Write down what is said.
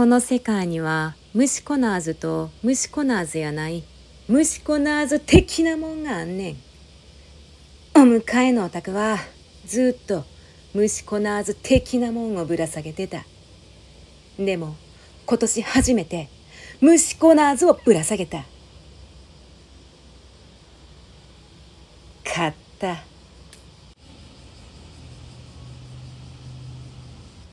この世界には虫コナーズと虫コナーズやない虫コナーズ的なもんがあんねん。お迎えのお宅はずっと虫コナーズ的なもんをぶら下げてた。でも今年初めて虫コナーズをぶら下げた。買った。